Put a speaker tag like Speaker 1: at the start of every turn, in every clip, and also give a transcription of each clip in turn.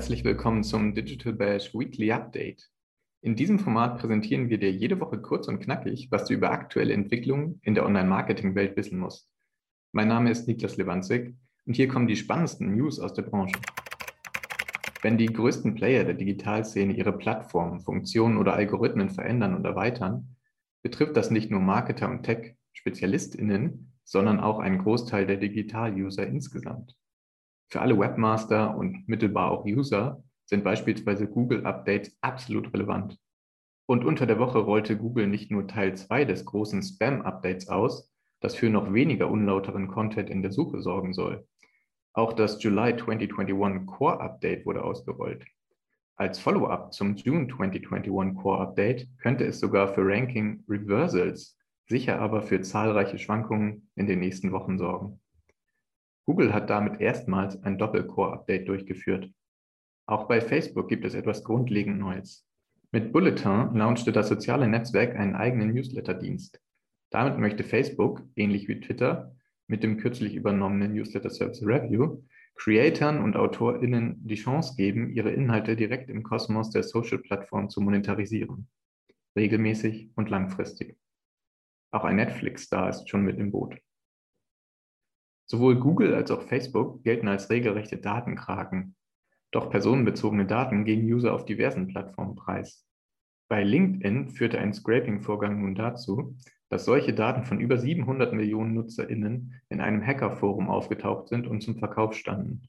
Speaker 1: Herzlich willkommen zum Digital Bash Weekly Update. In diesem Format präsentieren wir dir jede Woche kurz und knackig, was du über aktuelle Entwicklungen in der Online-Marketing-Welt wissen musst. Mein Name ist Niklas Lewandzig und hier kommen die spannendsten News aus der Branche. Wenn die größten Player der Digitalszene ihre Plattformen, Funktionen oder Algorithmen verändern und erweitern, betrifft das nicht nur Marketer und Tech-SpezialistInnen, sondern auch einen Großteil der Digital-User insgesamt. Für alle Webmaster und mittelbar auch User sind beispielsweise Google-Updates absolut relevant. Und unter der Woche rollte Google nicht nur Teil 2 des großen Spam-Updates aus, das für noch weniger unlauteren Content in der Suche sorgen soll. Auch das July 2021 Core Update wurde ausgerollt. Als Follow-up zum June 2021 Core Update könnte es sogar für Ranking Reversals, sicher aber für zahlreiche Schwankungen in den nächsten Wochen sorgen. Google hat damit erstmals ein Doppel-Core-Update durchgeführt. Auch bei Facebook gibt es etwas grundlegend Neues. Mit Bulletin launchte das soziale Netzwerk einen eigenen Newsletter-Dienst. Damit möchte Facebook, ähnlich wie Twitter, mit dem kürzlich übernommenen Newsletter-Service Review, Creatoren und AutorInnen die Chance geben, ihre Inhalte direkt im Kosmos der Social-Plattform zu monetarisieren. Regelmäßig und langfristig. Auch ein Netflix-Star ist schon mit im Boot. Sowohl Google als auch Facebook gelten als regelrechte Datenkraken. Doch personenbezogene Daten geben User auf diversen Plattformen preis. Bei LinkedIn führte ein Scraping-Vorgang nun dazu, dass solche Daten von über 700 Millionen NutzerInnen in einem Hackerforum aufgetaucht sind und zum Verkauf standen.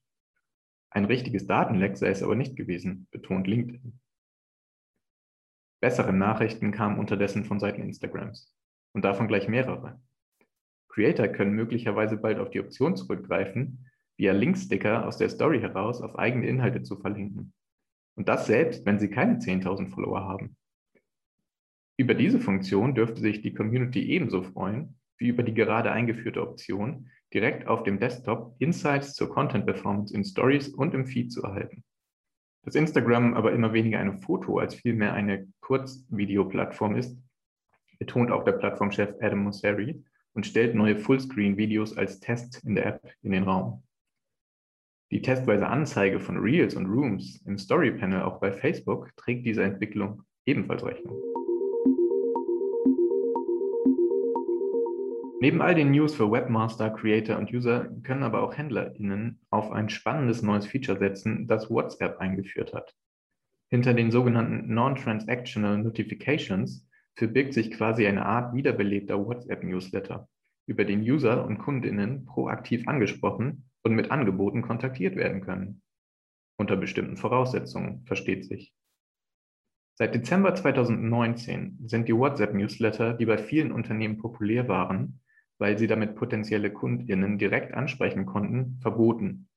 Speaker 1: Ein richtiges Datenleck sei es aber nicht gewesen, betont LinkedIn. Bessere Nachrichten kamen unterdessen von Seiten Instagrams und davon gleich mehrere. Creator können möglicherweise bald auf die Option zurückgreifen, via Linksticker aus der Story heraus auf eigene Inhalte zu verlinken. Und das selbst, wenn sie keine 10.000 Follower haben. Über diese Funktion dürfte sich die Community ebenso freuen, wie über die gerade eingeführte Option, direkt auf dem Desktop Insights zur Content Performance in Stories und im Feed zu erhalten. Dass Instagram aber immer weniger eine Foto- als vielmehr eine Kurzvideoplattform ist, betont auch der Plattformchef Adam Mosseri, und stellt neue Fullscreen-Videos als Test in der App in den Raum. Die testweise Anzeige von Reels und Rooms im Story-Panel auch bei Facebook trägt dieser Entwicklung ebenfalls Rechnung. Neben all den News für Webmaster, Creator und User können aber auch HändlerInnen auf ein spannendes neues Feature setzen, das WhatsApp eingeführt hat. Hinter den sogenannten Non-Transactional Notifications verbirgt sich quasi eine Art wiederbelebter WhatsApp-Newsletter, über den User und Kundinnen proaktiv angesprochen und mit Angeboten kontaktiert werden können. Unter bestimmten Voraussetzungen, versteht sich. Seit Dezember 2019 sind die WhatsApp-Newsletter, die bei vielen Unternehmen populär waren, weil sie damit potenzielle Kundinnen direkt ansprechen konnten, verboten.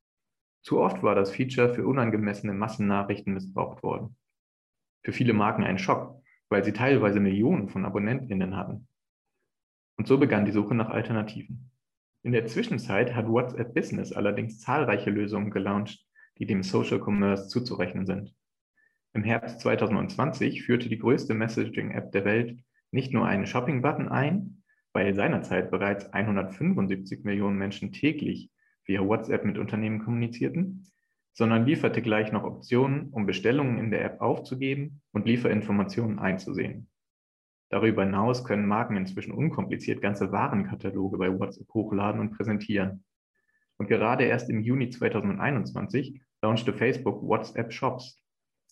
Speaker 1: Zu oft war das Feature für unangemessene Massennachrichten missbraucht worden. Für viele Marken ein Schock, weil sie teilweise Millionen von AbonnentInnen hatten. Und so begann die Suche nach Alternativen. In der Zwischenzeit hat WhatsApp Business allerdings zahlreiche Lösungen gelauncht, die dem Social Commerce zuzurechnen sind. Im Herbst 2020 führte die größte Messaging-App der Welt nicht nur einen Shopping-Button ein, weil seinerzeit bereits 175 Millionen Menschen täglich via WhatsApp mit Unternehmen kommunizierten, sondern lieferte gleich noch Optionen, um Bestellungen in der App aufzugeben und Lieferinformationen einzusehen. Darüber hinaus können Marken inzwischen unkompliziert ganze Warenkataloge bei WhatsApp hochladen und präsentieren. Und gerade erst im Juni 2021 launchte Facebook WhatsApp Shops.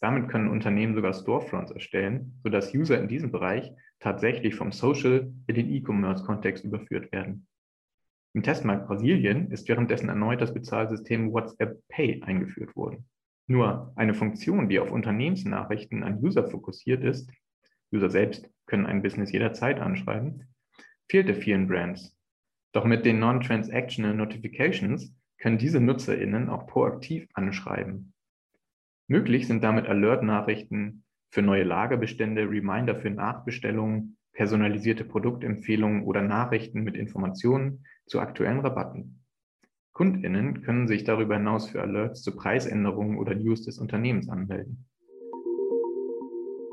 Speaker 1: Damit können Unternehmen sogar Storefronts erstellen, sodass User in diesem Bereich tatsächlich vom Social in den E-Commerce-Kontext überführt werden. Im Testmarkt Brasilien ist währenddessen erneut das Bezahlsystem WhatsApp Pay eingeführt worden. Nur eine Funktion, die auf Unternehmensnachrichten an User fokussiert ist, User selbst können ein Business jederzeit anschreiben, fehlte vielen Brands. Doch mit den Non-Transactional Notifications können diese NutzerInnen auch proaktiv anschreiben. Möglich sind damit Alert-Nachrichten für neue Lagerbestände, Reminder für Nachbestellungen, personalisierte Produktempfehlungen oder Nachrichten mit Informationen zu aktuellen Rabatten. KundInnen können sich darüber hinaus für Alerts zu Preisänderungen oder News des Unternehmens anmelden.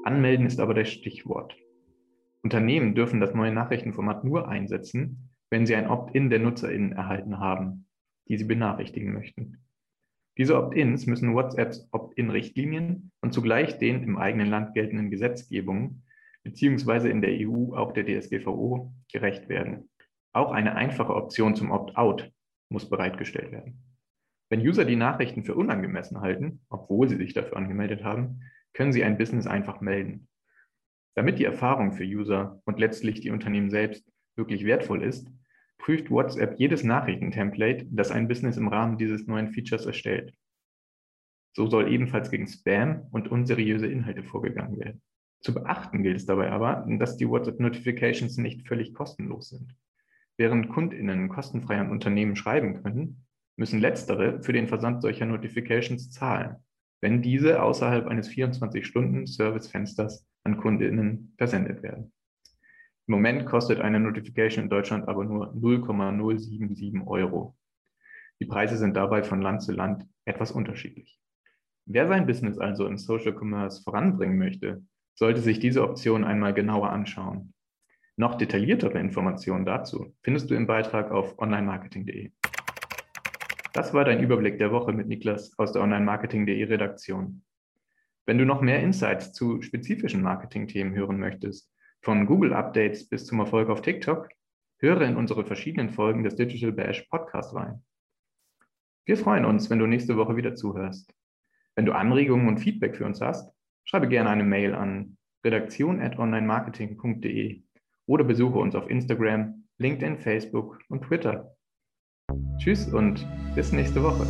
Speaker 1: Anmelden ist aber das Stichwort. Unternehmen dürfen das neue Nachrichtenformat nur einsetzen, wenn sie ein Opt-in der NutzerInnen erhalten haben, die sie benachrichtigen möchten. Diese Opt-ins müssen WhatsApps Opt-in-Richtlinien und zugleich den im eigenen Land geltenden Gesetzgebungen beziehungsweise in der EU auch der DSGVO gerecht werden. Auch eine einfache Option zum Opt-out muss bereitgestellt werden. Wenn User die Nachrichten für unangemessen halten, obwohl sie sich dafür angemeldet haben, können sie ein Business einfach melden. Damit die Erfahrung für User und letztlich die Unternehmen selbst wirklich wertvoll ist, prüft WhatsApp jedes Nachrichtentemplate, das ein Business im Rahmen dieses neuen Features erstellt. So soll ebenfalls gegen Spam und unseriöse Inhalte vorgegangen werden. Zu beachten gilt es dabei aber, dass die WhatsApp-Notifications nicht völlig kostenlos sind. Während KundInnen kostenfrei an Unternehmen schreiben können, müssen letztere für den Versand solcher Notifications zahlen, wenn diese außerhalb eines 24-Stunden-Servicefensters an KundInnen versendet werden. Im Moment kostet eine Notification in Deutschland aber nur 0,077 Euro. Die Preise sind dabei von Land zu Land etwas unterschiedlich. Wer sein Business also im Social Commerce voranbringen möchte, sollte sich diese Option einmal genauer anschauen. Noch detailliertere Informationen dazu findest du im Beitrag auf onlinemarketing.de. Das war dein Überblick der Woche mit Niklas aus der onlinemarketing.de Redaktion. Wenn du noch mehr Insights zu spezifischen Marketing-Themen hören möchtest, von Google Updates bis zum Erfolg auf TikTok, höre in unsere verschiedenen Folgen des Digital Bash Podcast rein. Wir freuen uns, wenn du nächste Woche wieder zuhörst. Wenn du Anregungen und Feedback für uns hast, schreibe gerne eine Mail an redaktion.onlinemarketing.de oder besuche uns auf Instagram, LinkedIn, Facebook und Twitter. Tschüss und bis nächste Woche.